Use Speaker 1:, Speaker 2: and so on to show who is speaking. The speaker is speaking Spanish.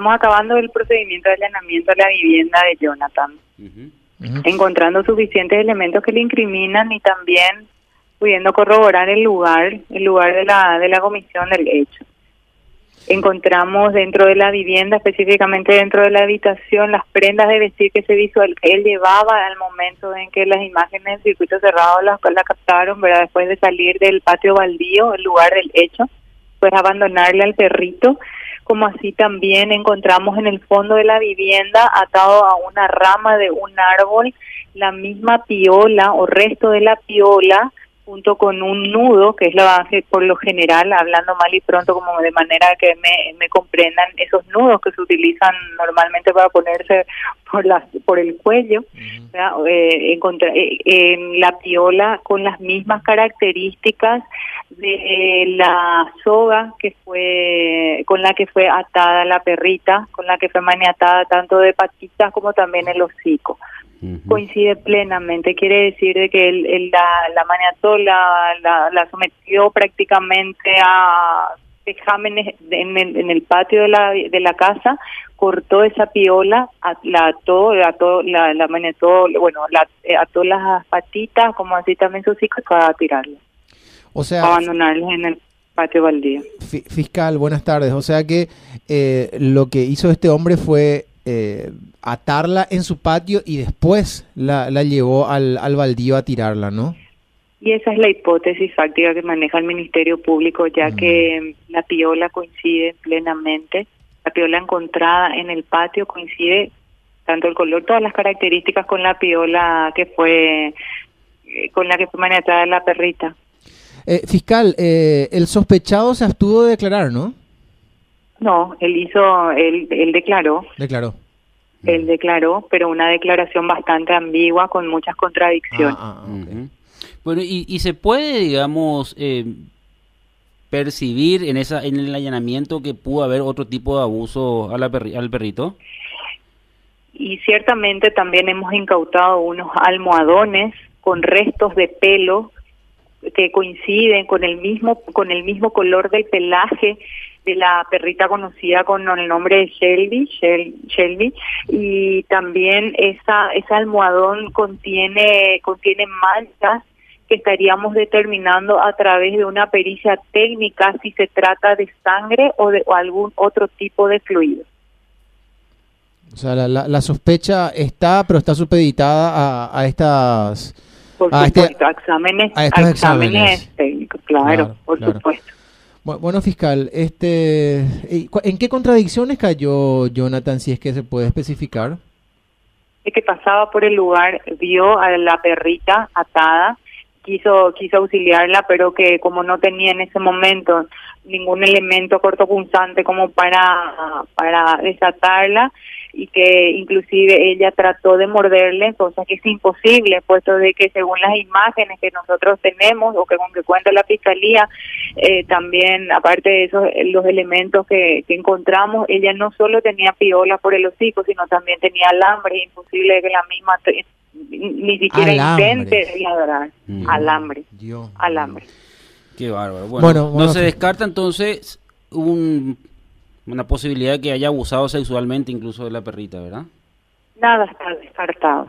Speaker 1: Estamos acabando el procedimiento de allanamiento a la vivienda de Jonathan, encontrando suficientes elementos que le incriminan y también pudiendo corroborar el lugar, el lugar de la, de la comisión del hecho. Encontramos dentro de la vivienda, específicamente dentro de la habitación, las prendas de vestir que se visual que él llevaba al momento en que las imágenes del circuito cerrado las la captaron, ¿verdad? después de salir del patio baldío, el lugar del hecho, pues abandonarle al perrito como así también encontramos en el fondo de la vivienda atado a una rama de un árbol la misma piola o resto de la piola junto con un nudo, que es la base por lo general, hablando mal y pronto como de manera que me, me comprendan, esos nudos que se utilizan normalmente para ponerse por, las, por el cuello, eh, eh, en la piola con las mismas características de la soga que fue con la que fue atada la perrita, con la que fue maniatada tanto de patitas como también el hocico coincide plenamente. Quiere decir de que el, la, la maniató, la, la, sometió prácticamente a vejámenes en el, en el patio de la, de la casa, cortó esa piola, la ató, ató la, la maniató, bueno, la, ató las patitas, como así también sus hijos, para tirarla.
Speaker 2: O sea,
Speaker 1: abandonarles en el patio baldío.
Speaker 2: Fiscal, buenas tardes. O sea que eh, lo que hizo este hombre fue eh, atarla en su patio y después la, la llevó al, al baldío a tirarla, ¿no?
Speaker 1: Y esa es la hipótesis fáctica que maneja el Ministerio Público, ya mm. que la piola coincide plenamente. La piola encontrada en el patio coincide tanto el color, todas las características con la piola que fue, eh, con la que fue maniatada la perrita.
Speaker 2: Eh, fiscal, eh, el sospechado se abstuvo de declarar, ¿no?
Speaker 1: No, él hizo, él, él declaró.
Speaker 2: Declaró.
Speaker 1: Él declaró, pero una declaración bastante ambigua con muchas contradicciones. Ah,
Speaker 3: ah, bueno, y, y se puede, digamos, eh, percibir en esa en el allanamiento que pudo haber otro tipo de abuso a la al perrito.
Speaker 1: Y ciertamente también hemos incautado unos almohadones con restos de pelo que coinciden con el mismo con el mismo color del pelaje de la perrita conocida con el nombre de Shelby, Shelby, y también esa ese almohadón contiene contiene manchas que estaríamos determinando a través de una pericia técnica si se trata de sangre o de algún otro tipo de fluido.
Speaker 2: O sea, la, la, sospecha está, pero está supeditada a, a estas...
Speaker 1: Por a este supuesto, exámenes, a estos exámenes, técnicos, claro, por supuesto.
Speaker 2: Bueno, fiscal, este, ¿en qué contradicciones cayó Jonathan, si es que se puede especificar?
Speaker 1: Es que pasaba por el lugar, vio a la perrita atada, quiso quiso auxiliarla, pero que como no tenía en ese momento ningún elemento cortopunzante como para para desatarla, y que inclusive ella trató de morderle, cosa que es imposible, puesto de que según las imágenes que nosotros tenemos o que con que cuenta la fiscalía, eh, también aparte de esos los elementos que, que encontramos, ella no solo tenía piola por el hocico, sino también tenía alambre, imposible que la misma ni siquiera intente ladrar, mm. alambre, alambre.
Speaker 3: Qué bárbaro. Bueno, no se descarta entonces un una posibilidad de que haya abusado sexualmente incluso de la perrita, ¿verdad?
Speaker 1: Nada está descartado.